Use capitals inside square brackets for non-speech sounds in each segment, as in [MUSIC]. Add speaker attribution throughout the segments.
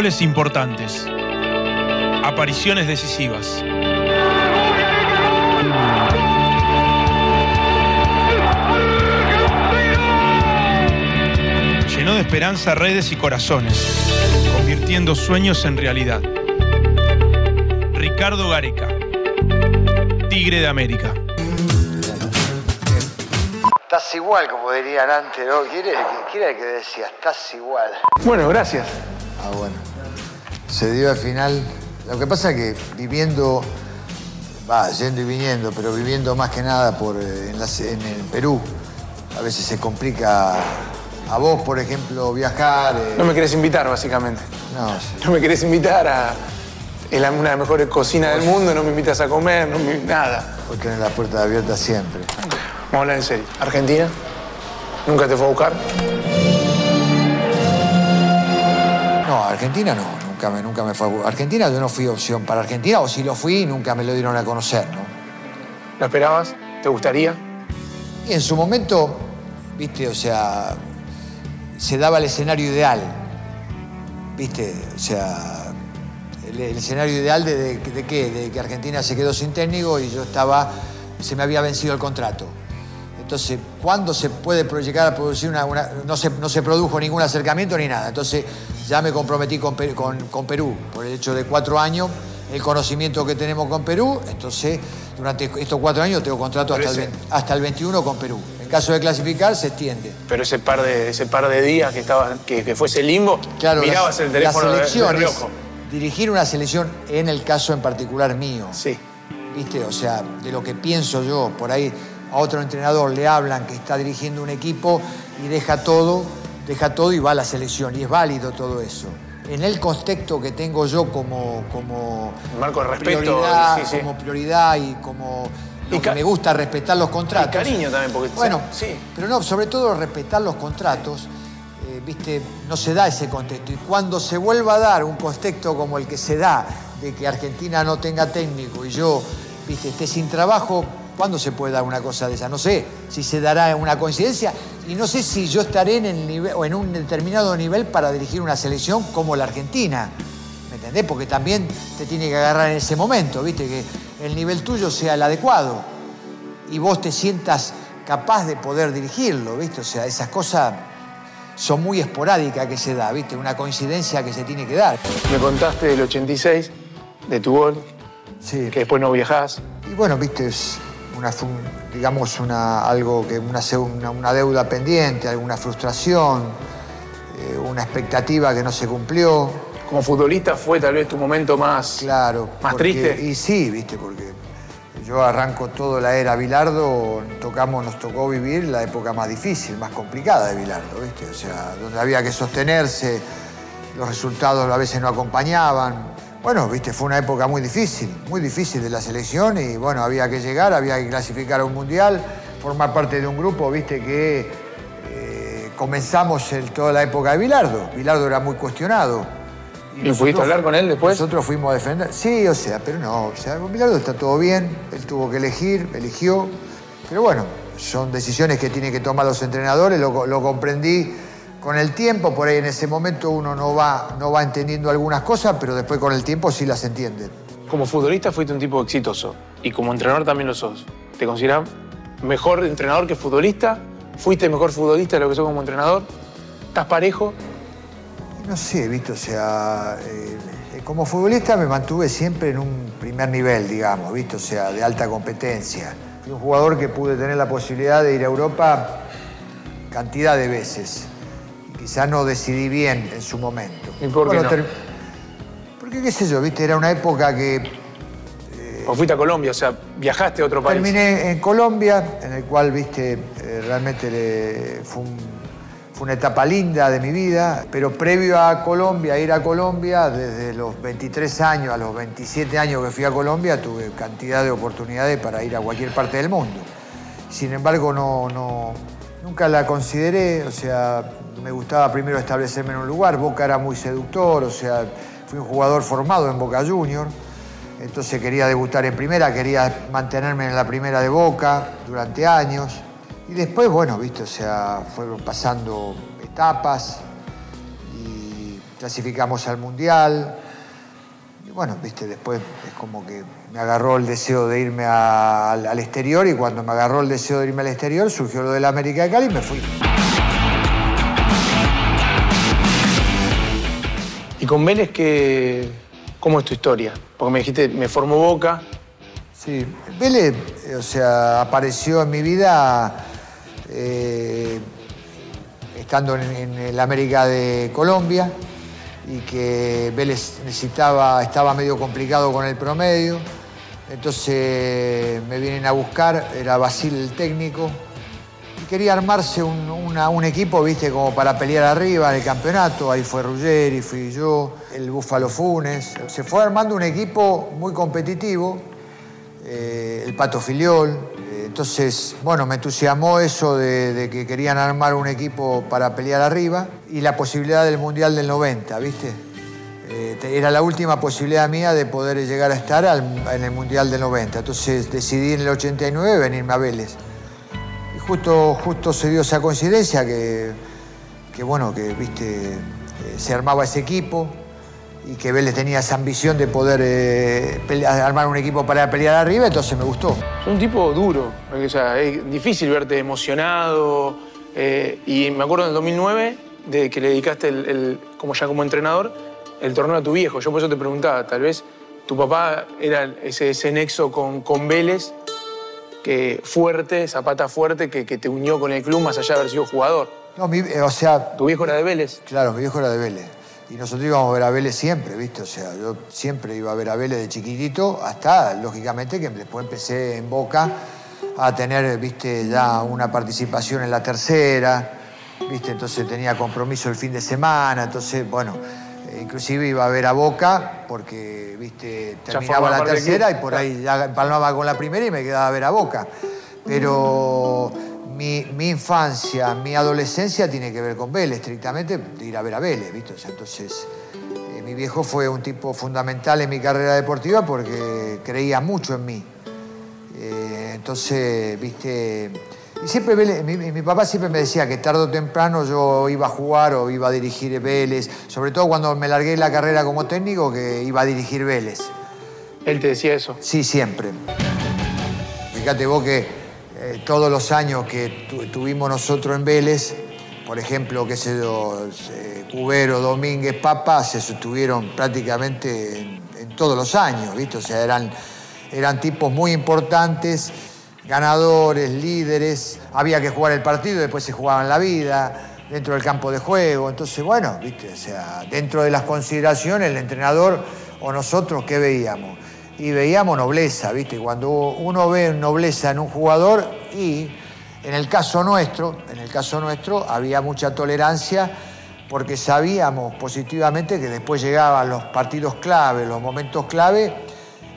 Speaker 1: Goles importantes. Apariciones decisivas. Llenó de esperanza redes y corazones, convirtiendo sueños en realidad. Ricardo Gareca, Tigre de América.
Speaker 2: Estás igual, como dirían antes, ¿no? ¿Quién era, quién era el que decía? Estás igual.
Speaker 3: Bueno, gracias.
Speaker 2: Ah, bueno. Se dio al final. Lo que pasa es que viviendo, va, yendo y viniendo, pero viviendo más que nada por, eh, en, la- en el Perú, a veces se complica a vos, por ejemplo, viajar. eh,
Speaker 3: No me querés invitar, básicamente.
Speaker 2: no, sí.
Speaker 3: No me querés invitar a es la- una de las mejores cocinas del mundo, no me invitas a comer, no me, nada.
Speaker 2: vos tenés las puertas abiertas siempre.
Speaker 3: Vamos a hablar en serio. ¿Argentina? ¿Nunca te fue a buscar?
Speaker 2: No, Argentina no, nunca me, nunca me fue Argentina yo no fui opción para Argentina, o si lo fui, nunca me lo dieron a conocer, ¿no?
Speaker 3: ¿Lo esperabas? ¿Te gustaría?
Speaker 2: Y en su momento, viste, o sea, se daba el escenario ideal, viste, o sea, el, el escenario ideal de, de- de qué, de que Argentina se quedó sin técnico y yo estaba, se me había vencido el contrato. Entonces, ¿cuándo se puede llegar a producir una, una- no, se, no se produjo ningún acercamiento ni nada. Entonces, ya me comprometí con, con- con Perú por el hecho de cuatro años, el conocimiento que tenemos con Perú. Entonces, durante estos cuatro años tengo contrato hasta el,
Speaker 3: ese-
Speaker 2: 20 hasta el 21 con Perú. En caso de clasificar, se extiende.
Speaker 3: Pero ese par de, ese par de días que, estaba, que, que fue ese limbo,
Speaker 2: Claro,
Speaker 3: mirabas
Speaker 2: las-
Speaker 3: el teléfono
Speaker 2: las
Speaker 3: de,
Speaker 2: dirigir una selección en el caso en particular mío.
Speaker 3: Sí.
Speaker 2: ¿Viste? O sea, de lo que pienso yo, por ahí a otro entrenador le hablan que está dirigiendo un equipo y deja todo, deja todo y va a la selección. Y es válido todo eso. En el contexto que tengo yo como, como
Speaker 3: Marco de respeto,
Speaker 2: prioridad,
Speaker 3: sí, sí.
Speaker 2: como prioridad y como lo
Speaker 3: Y
Speaker 2: que me gusta respetar los contratos.
Speaker 3: Y cariño también, porque
Speaker 2: Bueno,
Speaker 3: sí.
Speaker 2: pero no, sobre todo respetar los contratos, eh, viste, no se da ese contexto. Y cuando se vuelva a dar un contexto como el que se da, de que Argentina no tenga técnico y yo, viste, esté sin trabajo, ¿cuándo se puede dar una cosa de esa? No sé si se dará una coincidencia y no sé si yo estaré en, el nivel, o en un determinado nivel para dirigir una selección como la Argentina. ¿Me entendés? Porque también te tiene que agarrar en ese momento, viste, que el nivel tuyo sea el adecuado y vos te sientas capaz de poder dirigirlo, ¿viste? O sea, esas cosas son muy esporádicas que se da, ¿viste? Una coincidencia que se tiene que dar.
Speaker 3: Me contaste del 86, de tu gol,
Speaker 2: Sí.
Speaker 3: que después no viajás.
Speaker 2: Y bueno, ¿viste? Es una, digamos, una, algo que, una, una, una deuda pendiente, alguna frustración, eh, una expectativa que no se cumplió.
Speaker 3: Como futbolista fue tal vez tu momento más...
Speaker 2: Claro.
Speaker 3: ¿Más
Speaker 2: porque-
Speaker 3: triste?
Speaker 2: Y sí, viste, porque yo arranco toda la era Bilardo, tocamos, nos tocó vivir la época más difícil, más complicada de Bilardo, viste. O sea, donde había que sostenerse, los resultados a veces no acompañaban. Bueno, viste, fue una época muy difícil, muy difícil de la selección y bueno, había que llegar, había que clasificar a un mundial, formar parte de un grupo, viste, que eh, comenzamos el- toda la época de Bilardo. Bilardo era muy cuestionado.
Speaker 3: ¿Y pudiste hablar con él después?
Speaker 2: Nosotros fuimos a defender. Sí, o sea, pero no. O sea, con Bilardo está todo bien. Él tuvo que elegir, eligió. Pero bueno, son decisiones que tienen que tomar los entrenadores. Lo, lo comprendí con el tiempo. Por ahí en ese momento uno no va, no va entendiendo algunas cosas, pero después con el tiempo sí las entiende.
Speaker 3: Como futbolista fuiste un tipo exitoso y como entrenador también lo sos. ¿Te consideras mejor entrenador que futbolista? ¿Fuiste mejor futbolista de lo que sos como entrenador? ¿Estás parejo?
Speaker 2: No sé, viste, o sea, eh, eh, como futbolista me mantuve siempre en un primer nivel, digamos, viste, o sea, de alta competencia. Fui un jugador que pude tener la posibilidad de ir a Europa cantidad de veces. Quizá no decidí bien en su momento.
Speaker 3: ¿Y por qué no?
Speaker 2: ter- Porque, qué sé yo, viste, era una época que
Speaker 3: ¿O fuiste a Colombia? O sea, viajaste a otro país.
Speaker 2: Terminé en Colombia, en el cual, viste, eh, realmente le- fue, un- fue una etapa linda de mi vida, pero previo a Colombia, a ir a Colombia, desde los 23 años a los 27 años que fui a Colombia, tuve cantidad de oportunidades para ir a cualquier parte del mundo. Sin embargo, no, no, nunca la consideré, o sea, me gustaba primero establecerme en un lugar, Boca era muy seductor, o sea, fui un jugador formado en Boca Junior. Entonces quería debutar en primera, quería mantenerme en la primera de Boca durante años. Y después, bueno, viste, o sea, fueron pasando etapas y clasificamos al Mundial. Y bueno, viste, después es como que me agarró el deseo de irme al, al exterior y cuando me agarró el deseo de irme al exterior surgió lo del América de Cali y me fui.
Speaker 3: ¿Y con Vélez qué, cómo es tu historia? Porque me dijiste, me formó Boca.
Speaker 2: Sí, Vélez, eh, o sea, apareció en mi vida eh, estando en, en el América de Colombia y que Vélez necesitaba, estaba medio complicado con el promedio. Entonces me vienen a buscar, era Basil el técnico, quería armarse un, equipo, viste, como para pelear arriba en el campeonato. Ahí fue Ruggeri, fui yo, el Búfalo Funes. Se fue armando un equipo muy competitivo, eh, el Pato Filiol. Eh, Entonces, bueno, me entusiasmó eso de, que querían armar un equipo para pelear arriba y la posibilidad del Mundial del 90, ¿viste? Eh, era la última posibilidad mía de poder llegar a estar en el Mundial del 90. Entonces decidí en el 89 venirme a Vélez. Justo, justo se dio esa coincidencia que, que bueno, que viste, eh, se armaba ese equipo y que Vélez tenía esa ambición de poder eh, armar un equipo para pelear arriba, entonces me gustó.
Speaker 3: Es un tipo duro, o sea, es difícil verte emocionado. eh, y me acuerdo en el 2009 de que le dedicaste, el, el- como ya como entrenador, el torneo a tu viejo. Yo por eso te preguntaba, tal vez tu papá era ese, ese nexo con, con Vélez, que fuerte, esa pata fuerte que, que te unió con el club más allá de haber sido jugador.
Speaker 2: No, mi- eh, o sea,
Speaker 3: Tu viejo era de Vélez.
Speaker 2: Claro, mi viejo era de Vélez. Y nosotros íbamos a ver a Vélez siempre, ¿viste? O sea, yo siempre iba a ver a Vélez de chiquitito, hasta, lógicamente, que después empecé en Boca a tener, ¿viste? Ya una participación en la tercera, ¿viste? Entonces tenía compromiso el fin de semana, entonces, bueno, inclusive iba a ver a Boca porque, ¿viste? Terminaba la tercera y por ahí ya empalmaba con la primera y me quedaba a ver a Boca. Pero mi, mi infancia, mi adolescencia tiene que ver con Vélez, estrictamente de ir a ver a Vélez, ¿viste? O sea, entonces, eh, mi viejo fue un tipo fundamental en mi carrera deportiva porque creía mucho en mí. Eh, entonces, ¿viste? Y siempre Vélez- mi, mi papá siempre me decía que tarde o temprano yo iba a jugar o iba a dirigir Vélez, sobre todo cuando me largué la carrera como técnico, que iba a dirigir Vélez.
Speaker 3: Él te decía eso.
Speaker 2: Sí, siempre. Fíjate vos que eh, todos los años que tu- tuvimos nosotros en Vélez, por ejemplo, qué sé yo, eh, Cubero, Domínguez, Papa, se sostuvieron prácticamente en, en todos los años, ¿viste? O sea, eran, eran tipos muy importantes, ganadores, líderes, había que jugar el partido, después se jugaba en la vida, dentro del campo de juego. Entonces, bueno, ¿viste? O sea, dentro de las consideraciones, el entrenador o nosotros, ¿qué veíamos? y veíamos nobleza, ¿viste? Cuando uno ve nobleza en un jugador y en el caso nuestro, en el caso nuestro había mucha tolerancia porque sabíamos positivamente que después llegaban los partidos clave, los momentos clave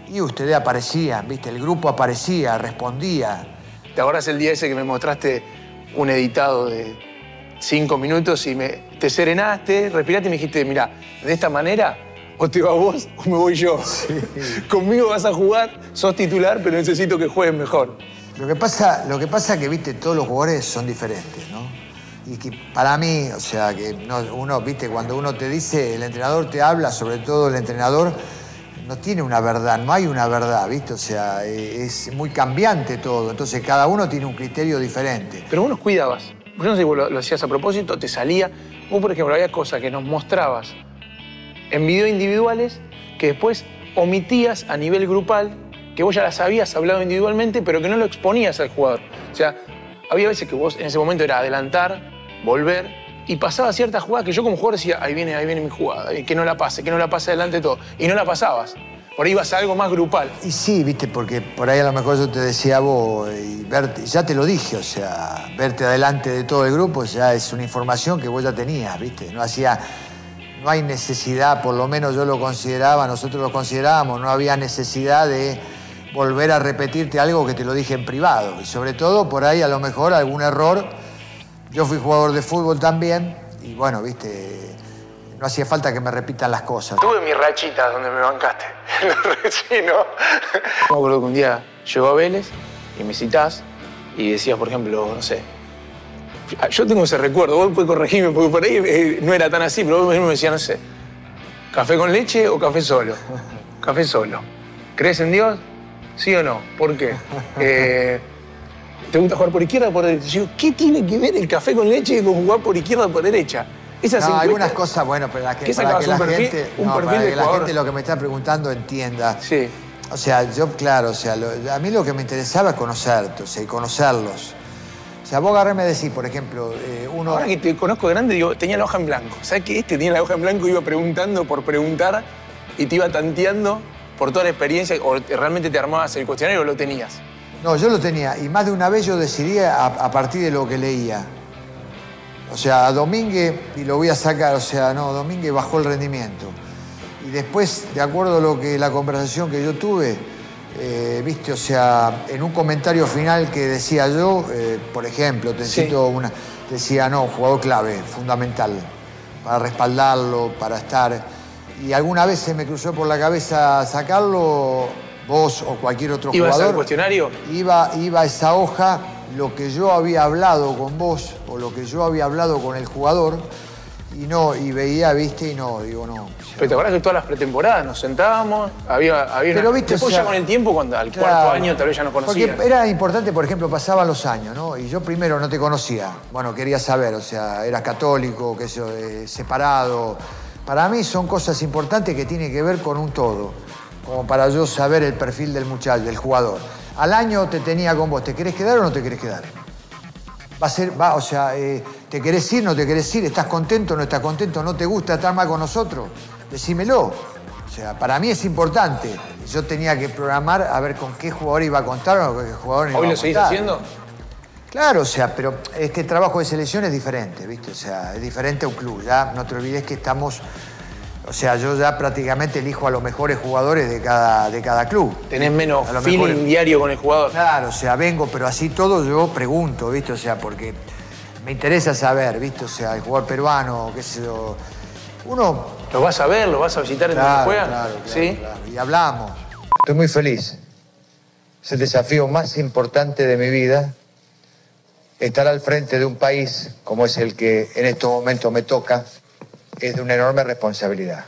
Speaker 2: y ustedes aparecían, ¿viste? El grupo aparecía, respondía.
Speaker 3: ¿Te acordás el día ese que me mostraste un editado de cinco minutos y me, te serenaste, respiraste y me dijiste, mira, de esta manera o te vas vos o me voy yo. [LAUGHS] Conmigo vas a jugar, sos titular, pero necesito que juegues mejor.
Speaker 2: Lo que pasa, lo que pasa que, viste, todos los jugadores son diferentes, ¿no? Y que para mí, o sea, que no- uno, viste, cuando uno te dice, el entrenador te habla, sobre todo el entrenador, no tiene una verdad, no hay una verdad, viste, o sea, eh, es muy cambiante todo, entonces cada uno tiene un criterio diferente.
Speaker 3: Pero vos nos cuidabas. Yo no sé si vos lo, hacías a propósito, te salía. Vos, por ejemplo, había cosas que nos mostrabas en video individuales que después omitías a nivel grupal, que vos ya las habías hablado individualmente, pero que no lo exponías al jugador. O sea, había veces que vos en ese momento era adelantar, volver, y pasaba ciertas jugadas que yo como jugador decía, ahí viene, ahí viene mi jugada, y que no la pase, que no la pase adelante todo. Y no la pasabas. Por ahí ibas a algo más grupal.
Speaker 2: Y sí, viste, porque por ahí a lo mejor yo te decía vos, y verte, ya te lo dije, o sea, verte adelante de todo el grupo ya es una información que vos ya tenías, viste, no hacía, no hay necesidad, por lo menos yo lo consideraba, nosotros lo considerábamos, no había necesidad de volver a repetirte algo que te lo dije en privado, y sobre todo por ahí a lo mejor algún error, yo fui jugador de fútbol también, y bueno, viste, no hacía falta que me repitan las cosas.
Speaker 3: Tuve mis rachitas donde me bancaste. [LAUGHS] sí, ¿no? Me acuerdo que un día llegó a Vélez y me citás y decías, por ejemplo, no sé. Yo tengo ese recuerdo, vos puedes corregirme porque por ahí eh, no era tan así, pero vos mismo me decías, no sé. ¿Café con leche o café solo? [LAUGHS] Café solo. ¿Crees en Dios? ¿Sí o no? ¿Por qué? Eh, [LAUGHS] ¿Te gusta jugar por izquierda o por derecha? Yo, ¿qué tiene que ver el café con leche con jugar por izquierda o por derecha?
Speaker 2: Esas no, algunas cosas, bueno, pero la que,
Speaker 3: ¿Qué
Speaker 2: para que la
Speaker 3: perfil,
Speaker 2: gente,
Speaker 3: un
Speaker 2: no,
Speaker 3: perfil
Speaker 2: para
Speaker 3: de
Speaker 2: que la
Speaker 3: jugador?
Speaker 2: gente lo que me está preguntando entienda.
Speaker 3: Sí.
Speaker 2: O sea, yo, claro, o sea, lo- a mí lo que me interesaba es conocerte, o sea, y conocerlos. O sea, vos agarrame a decir, por ejemplo, eh, uno...
Speaker 3: Ahora que te conozco grande, digo, tenía la hoja en blanco. ¿Sabes que este tenía la hoja en blanco? Iba preguntando por preguntar y te iba tanteando por toda la experiencia. ¿O realmente te armabas el cuestionario o lo tenías?
Speaker 2: No, yo lo tenía, y más de una vez yo decidí a, a partir de lo que leía. O sea, a Domínguez, y lo voy a sacar, o sea, no, Domínguez bajó el rendimiento. Y después, de acuerdo a lo que la conversación que yo tuve, eh, viste, o sea, en un comentario final que decía yo, eh, por ejemplo, te
Speaker 3: Sí.
Speaker 2: cito una, decía, no, jugador clave, fundamental, para respaldarlo, para estar. Y alguna vez se me cruzó por la cabeza sacarlo, vos o cualquier otro
Speaker 3: ¿Ibas
Speaker 2: jugador
Speaker 3: al cuestionario?
Speaker 2: iba, iba a esa hoja lo que yo había hablado con vos o lo que yo había hablado con el jugador y no, y veía, viste, y no, digo, no.
Speaker 3: Pero te acuerdas que todas las pretemporadas nos sentábamos, había, había
Speaker 2: Pero,
Speaker 3: una-
Speaker 2: viste,
Speaker 3: Después
Speaker 2: o sea,
Speaker 3: ya con el tiempo, cuando al
Speaker 2: Claro.
Speaker 3: cuarto año tal vez ya nos conocías.
Speaker 2: Porque era importante, por ejemplo, pasaban los años, ¿no? Y yo primero no te conocía. Bueno, quería saber, o sea, eras católico, qué sé yo, eh, separado. Para mí son cosas importantes que tienen que ver con un todo, como para yo saber el perfil del muchacho, del jugador. Al año te tenía con vos, ¿te querés quedar o no te querés quedar? Va a ser, va, o sea, eh, ¿te querés ir, no te querés ir? ¿Estás contento, no estás contento? ¿No te gusta estar más con nosotros? Decímelo. O sea, para mí es importante. Yo tenía que programar a ver con qué jugador iba a contar o con qué jugador no iba
Speaker 3: ¿Hoy
Speaker 2: a
Speaker 3: lo seguís
Speaker 2: contar.
Speaker 3: haciendo?
Speaker 2: Claro, o sea, pero es que el trabajo de selección es diferente, ¿viste? O sea, es diferente a un club. Ya no te olvides que estamos. O sea, yo ya prácticamente elijo a los mejores jugadores de cada, de cada club.
Speaker 3: Tenés menos
Speaker 2: A lo
Speaker 3: feeling
Speaker 2: mejor-
Speaker 3: diario con el jugador.
Speaker 2: Claro, o sea, vengo, pero así todo yo pregunto, ¿viste? O sea, porque me interesa saber, ¿viste? O sea, el jugador peruano, qué sé yo. Uno.
Speaker 3: ¿Lo vas a ver? ¿Lo vas a visitar en donde
Speaker 2: Claro,
Speaker 3: juega?
Speaker 2: claro, claro,
Speaker 3: sí.
Speaker 2: claro. Y hablamos. Estoy muy feliz. Es el desafío más importante de mi vida. Estar al frente de un país como es el que en estos momentos me toca es de una enorme responsabilidad.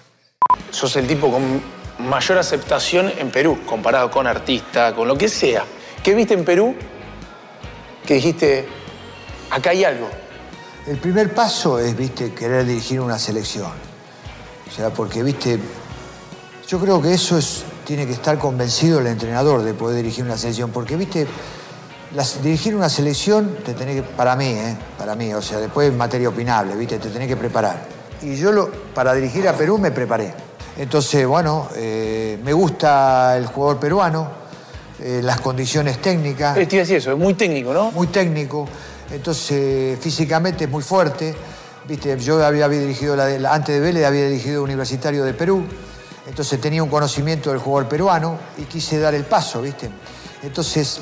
Speaker 3: Sos el tipo con mayor aceptación en Perú, comparado con artista, con lo que sea. ¿Qué viste en Perú que dijiste, acá hay algo?
Speaker 2: El primer paso es, viste, querer dirigir una selección. O sea, porque, viste, yo creo que eso es, tiene que estar convencido el entrenador de poder dirigir una selección. Porque, viste, las- dirigir una selección te tenés que, para mí, ¿eh? Para mí, o sea, después es materia opinable, viste, te tenés que preparar. Y yo lo, para dirigir a Perú me preparé. Entonces, bueno, eh, me gusta el jugador peruano, eh, las condiciones técnicas
Speaker 3: Eh, Te iba a decir eso, es muy técnico, ¿no?
Speaker 2: muy técnico, entonces físicamente es muy fuerte. Viste, yo había, había dirigido, la, antes de Vélez había dirigido Universitario de Perú, entonces tenía un conocimiento del jugador peruano y quise dar el paso, ¿viste? Entonces,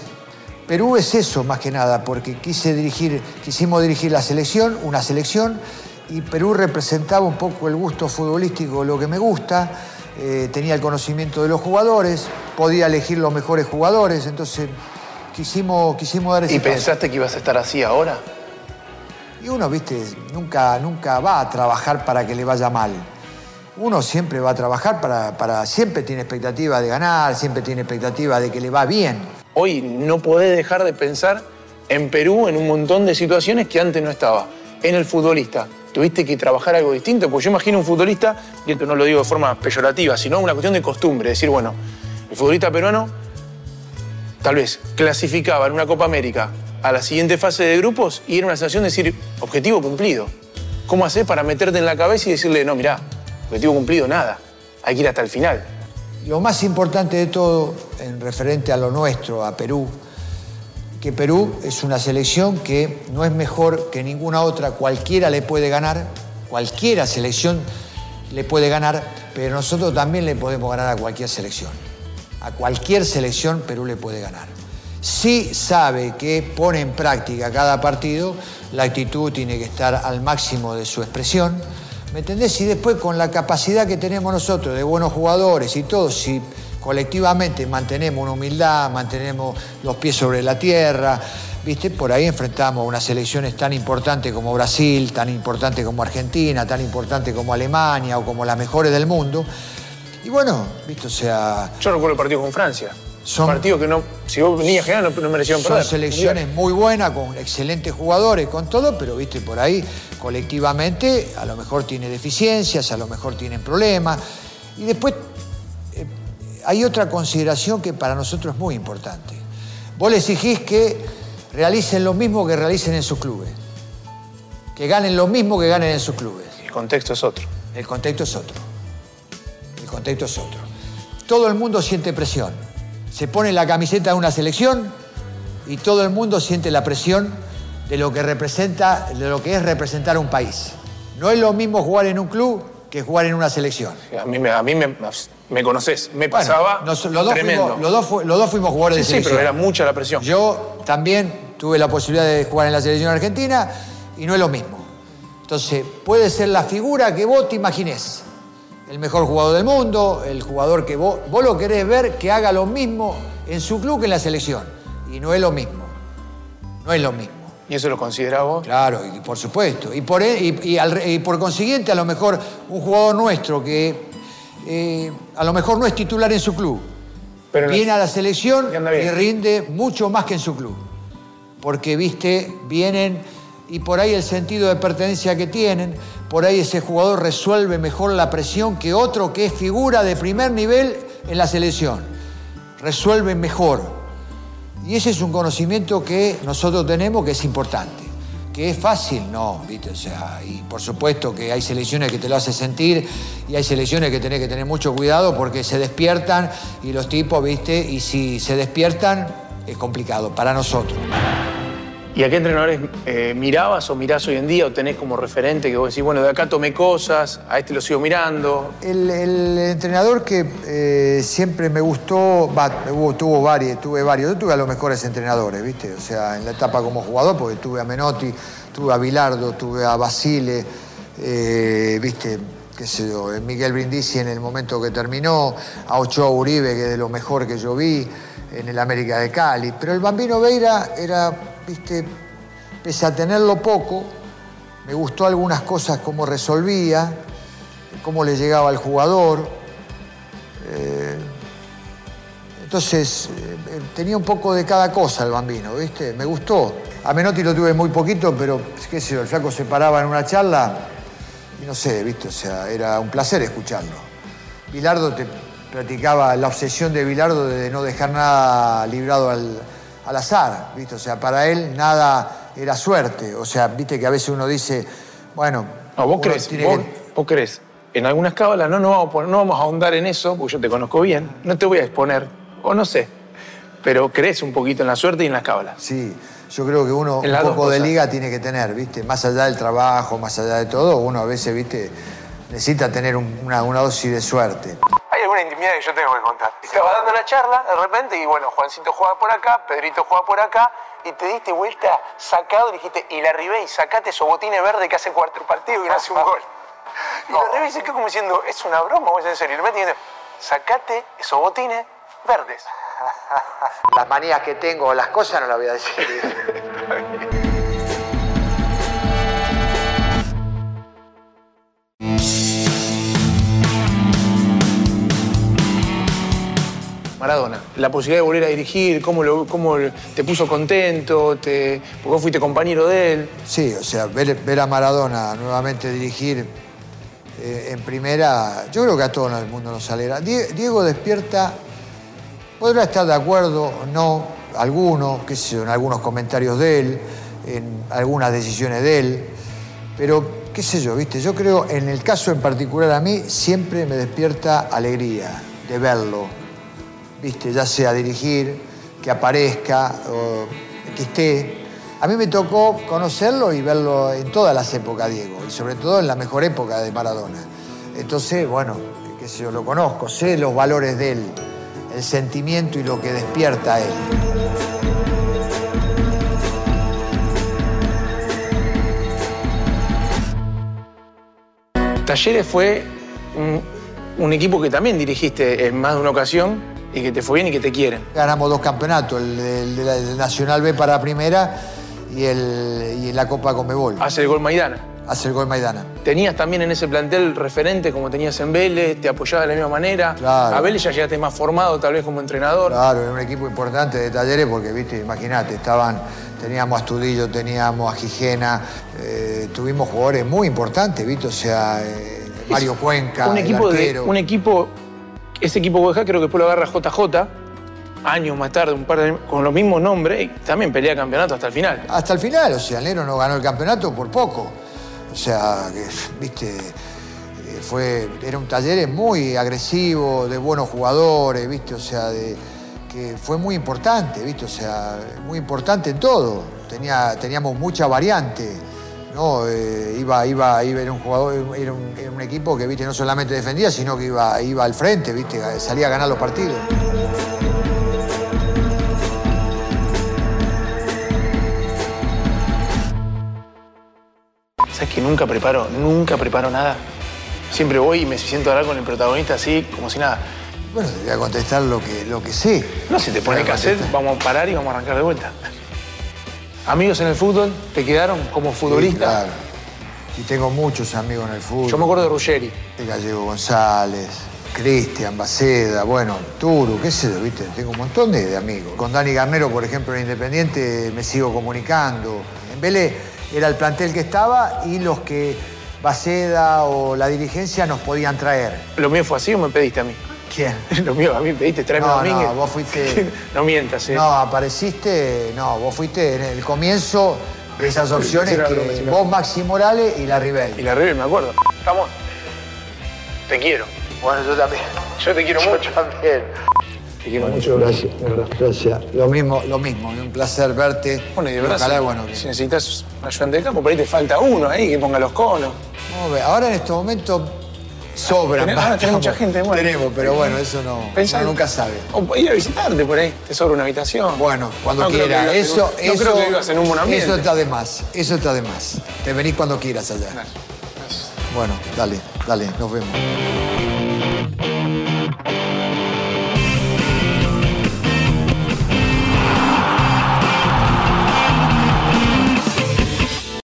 Speaker 2: Perú es eso más que nada, porque quise dirigir, quisimos dirigir la selección, una selección, y Perú representaba un poco el gusto futbolístico, lo que me gusta, eh, tenía el conocimiento de los jugadores, podía elegir los mejores jugadores, entonces quisimos, quisimos dar ese
Speaker 3: ¿Y
Speaker 2: paso.
Speaker 3: pensaste que ibas a estar así ahora?
Speaker 2: Y uno, viste, nunca, nunca va a trabajar para que le vaya mal. Uno siempre va a trabajar para, para, siempre tiene expectativa de ganar, siempre tiene expectativa de que le va bien.
Speaker 3: Hoy no podés dejar de pensar en Perú en un montón de situaciones que antes no estaba. En el futbolista, tuviste que trabajar algo distinto, porque yo imagino un futbolista, y esto no lo digo de forma peyorativa, sino una cuestión de costumbre, decir, bueno, el futbolista peruano tal vez clasificaba en una Copa América a la siguiente fase de grupos y era una sensación de decir, objetivo cumplido. ¿Cómo hacer para meterte en la cabeza y decirle, no, mirá, objetivo cumplido, nada, hay que ir hasta el final?
Speaker 2: Lo más importante de todo, en referente a lo nuestro, a Perú, que Perú es una selección que no es mejor que ninguna otra, cualquiera le puede ganar, cualquiera selección le puede ganar, pero nosotros también le podemos ganar a cualquier selección. A cualquier selección Perú le puede ganar. Si sabe que pone en práctica cada partido, la actitud tiene que estar al máximo de su expresión. ¿Me entendés? Y después con la capacidad que tenemos nosotros de buenos jugadores y todo, si colectivamente mantenemos una humildad, mantenemos los pies sobre la tierra, viste, por ahí enfrentamos unas selecciones tan importantes como Brasil, tan importantes como Argentina, tan importantes como Alemania o como las mejores del mundo. Y bueno, viste, o sea...
Speaker 3: Yo recuerdo el partido con Francia.
Speaker 2: Son-
Speaker 3: partidos que no, si vos venías general no, no merecieron
Speaker 2: Son
Speaker 3: perder.
Speaker 2: selecciones muy buenas, con excelentes jugadores, con todo, pero viste, por ahí colectivamente a lo mejor tiene deficiencias, a lo mejor tienen problemas. Y después hay otra consideración que para nosotros es muy importante. Vos le exigís que realicen lo mismo que realicen en sus clubes. Que ganen lo mismo que ganen en sus clubes.
Speaker 3: El contexto es otro.
Speaker 2: El contexto es otro. El contexto es otro. Todo el mundo siente presión. Se pone la camiseta de una selección y todo el mundo siente la presión de lo que representa, de lo que es representar a un país. No es lo mismo jugar en un club que jugar en una selección.
Speaker 3: A mí, me, a mí me, me conoces. Me
Speaker 2: Bueno,
Speaker 3: pasaba
Speaker 2: nos- los, dos
Speaker 3: tremendo.
Speaker 2: fuimos, los, dos fu- los dos fuimos jugadores de
Speaker 3: sí, sí,
Speaker 2: selección.
Speaker 3: pero era mucha la presión.
Speaker 2: Yo también tuve la posibilidad de jugar en la selección argentina y no es lo mismo. Entonces, puede ser la figura que vos te imagines. El mejor jugador del mundo, el jugador que vos, vos lo querés ver que haga lo mismo en su club que en la selección. Y no es lo mismo. No es lo mismo.
Speaker 3: ¿Y eso lo considerás vos?
Speaker 2: Claro, y por supuesto. Y por, y, y al re- y por consiguiente, a lo mejor un jugador nuestro que eh, a lo mejor no es titular en su club,
Speaker 3: Pero
Speaker 2: viene a la selección
Speaker 3: Y
Speaker 2: y rinde mucho más que en su club. Porque, viste, vienen y por ahí el sentido de pertenencia que tienen, por ahí ese jugador resuelve mejor la presión que otro que es figura de primer nivel en la selección. Resuelve mejor. Y ese es un conocimiento que nosotros tenemos que es importante. Que es fácil, no, ¿viste? O sea, y por supuesto que hay selecciones que te lo hacen sentir y hay selecciones que tenés que tener mucho cuidado porque se despiertan y los tipos, ¿viste? Y si se despiertan es complicado para nosotros.
Speaker 3: ¿Y a qué entrenadores eh, mirabas o mirás hoy en día o tenés como referente que vos decís, bueno, de acá tomé cosas, a este lo sigo mirando?
Speaker 2: El, entrenador que eh, siempre me gustó, tuvo varios, tuve varios, yo tuve a los mejores entrenadores, ¿viste? O sea, en la etapa como jugador, porque tuve a Menotti, tuve a Bilardo, tuve a Basile, eh, ¿viste? qué sé yo, Miguel Brindisi en el momento que terminó, a Ochoa Uribe, que es de lo mejor que yo vi en el América de Cali. Pero el Bambino Veira era, ¿viste? Pese a tenerlo poco, me gustó algunas cosas cómo resolvía, cómo le llegaba al jugador. Eh, entonces, eh, tenía un poco de cada cosa el bambino, ¿viste? Me gustó. A Menotti lo tuve muy poquito, pero qué sé el flaco se paraba en una charla y no sé, ¿viste? O sea, era un placer escucharlo. Bilardo te platicaba la obsesión de Bilardo de no dejar nada librado al, al azar, ¿viste? O sea, para él nada era suerte. O sea, viste que a veces uno dice, bueno.
Speaker 3: No, vos crees, vos,
Speaker 2: que-
Speaker 3: vos crees. En algunas cábalas no, no, vamos a poner- no vamos a ahondar en eso, porque yo te conozco bien. No te voy a exponer, o no sé. Pero crees un poquito en la suerte y en las cábalas.
Speaker 2: Sí, yo creo que uno
Speaker 3: En
Speaker 2: un poco de liga tiene que tener, ¿viste? Más allá del trabajo, más allá de todo, uno a veces, ¿viste? Necesita tener un- una, una dosis de suerte.
Speaker 3: Alguna intimidad que yo tengo que contar. Estaba dando la charla de repente y bueno, Juancito juega por acá, Pedrito juega por acá y te diste vuelta sacado y dijiste, y la arribé y sacate esos botines verdes que hace cuatro partidos y no hace un gol. Y la arribé y se quedó como diciendo, es una broma es en serio. Y metí diciendo, sacate esos botines verdes.
Speaker 2: Las manías que tengo, las cosas no las voy a decir. [LAUGHS]
Speaker 3: Maradona, la posibilidad de volver a dirigir, cómo, lo, te puso contento, te, porque vos fuiste compañero de él.
Speaker 2: Sí, o sea, ver, a Maradona nuevamente dirigir eh, en primera, yo creo que a todo el mundo nos alegra. Die- Diego despierta, podrá estar de acuerdo no, alguno, qué sé yo, en algunos comentarios de él, en algunas decisiones de él, pero qué sé yo, viste, yo creo, en el caso en particular a mí, siempre me despierta alegría de verlo, viste, ya sea dirigir, que aparezca, o que esté. A mí me tocó conocerlo y verlo en todas las épocas, Diego, y sobre todo en la mejor época de Maradona. Entonces, bueno, qué sé yo, lo conozco, sé los valores de él, el sentimiento y lo que despierta a él.
Speaker 3: Talleres fue un, un equipo que también dirigiste en más de una ocasión y que te fue bien y que te quieren.
Speaker 2: Ganamos dos campeonatos, el, del- del Nacional B para primera y, el, y la Copa Comebol.
Speaker 3: Hace el gol Maidana.
Speaker 2: Hace el gol Maidana.
Speaker 3: Tenías también en ese plantel referente como tenías en Vélez, te apoyaba de la misma manera.
Speaker 2: Claro.
Speaker 3: A Vélez ya llegaste más formado tal vez como entrenador.
Speaker 2: Claro, era un equipo importante de talleres porque, viste, imagínate, estaban, teníamos a Astudillo, teníamos a Gijena, eh, tuvimos jugadores muy importantes, viste, o sea, eh, Mario Cuenca,
Speaker 3: un
Speaker 2: el
Speaker 3: equipo de un equipo ese equipo Bodeja creo que después lo agarra JJ años más tarde un par de con los mismos nombres y también pelea campeonato hasta el final
Speaker 2: Hasta el final, o sea, Negro no ganó el campeonato por poco. O sea, viste, eh, fue, era un taller muy agresivo, de buenos jugadores, viste, o sea, que fue muy importante, viste, o sea, muy importante en todo. Tenía, teníamos mucha variante. ¿No? Eh, iba, iba, iba, era un jugador, era un, era un equipo que viste, no solamente defendía, sino que iba, iba al frente, viste, salía a ganar los partidos.
Speaker 3: sabes que nunca preparo nunca preparo nada siempre voy y me siento a hablar con el protagonista así como si nada
Speaker 2: Bueno, te voy a contestar lo que, lo que sé.
Speaker 3: no se te pone cassette vamos a parar y vamos a arrancar de vuelta amigos en el fútbol te quedaron como
Speaker 2: Sí,
Speaker 3: futbolista
Speaker 2: claro. Y tengo muchos amigos en el fútbol.
Speaker 3: yo me acuerdo de Ruggeri
Speaker 2: de Gallego González, Cristian Baceda, bueno, Turu, qué sé yo, viste, tengo un montón de, de amigos. Con Dani Garnero, por ejemplo, en Independiente me sigo comunicando. En Vélez era el plantel que estaba y los que Baceda o la dirigencia nos podían traer.
Speaker 3: lo mío fue así o me pediste a mí
Speaker 2: ¿Quién? [LAUGHS]
Speaker 3: lo mío a mí me pediste tráeme a
Speaker 2: No,
Speaker 3: Domínguez
Speaker 2: no, vos fuiste- [LAUGHS]
Speaker 3: no mientas ¿eh?
Speaker 2: No, apareciste, no, vos fuiste en el comienzo de esas opciones
Speaker 3: Sí, no, no,
Speaker 2: que
Speaker 3: no.
Speaker 2: vos, Maxi Morales y la Ribey.
Speaker 3: y la River me acuerdo Ramón te quiero
Speaker 2: Bueno, yo también.
Speaker 3: yo te quiero mucho
Speaker 2: también.
Speaker 3: te quiero mucho
Speaker 2: Gracias, gracias. Lo mismo, lo mismo, un placer verte.
Speaker 3: Bueno, y de verdad,
Speaker 2: Ojalá,
Speaker 3: si,
Speaker 2: bueno, que-
Speaker 3: si necesitas un ayudante de campo, por ahí te falta uno ahí que ponga los conos.
Speaker 2: Vamos a ver, Ahora en este momento sobran.
Speaker 3: Ahora tenés mucha gente, bueno.
Speaker 2: Tenemos, pero bueno, eso no,
Speaker 3: Pensá-
Speaker 2: uno nunca sabe.
Speaker 3: O ir a visitarte por ahí, te sobra una habitación.
Speaker 2: Bueno, cuando
Speaker 3: No
Speaker 2: quiera.
Speaker 3: vivas
Speaker 2: Eso,
Speaker 3: no
Speaker 2: eso,
Speaker 3: creo que vivas en un buen ambiente.
Speaker 2: Eso está de más, eso está de más. Te venís cuando quieras allá. Bueno, dale, dale, nos vemos.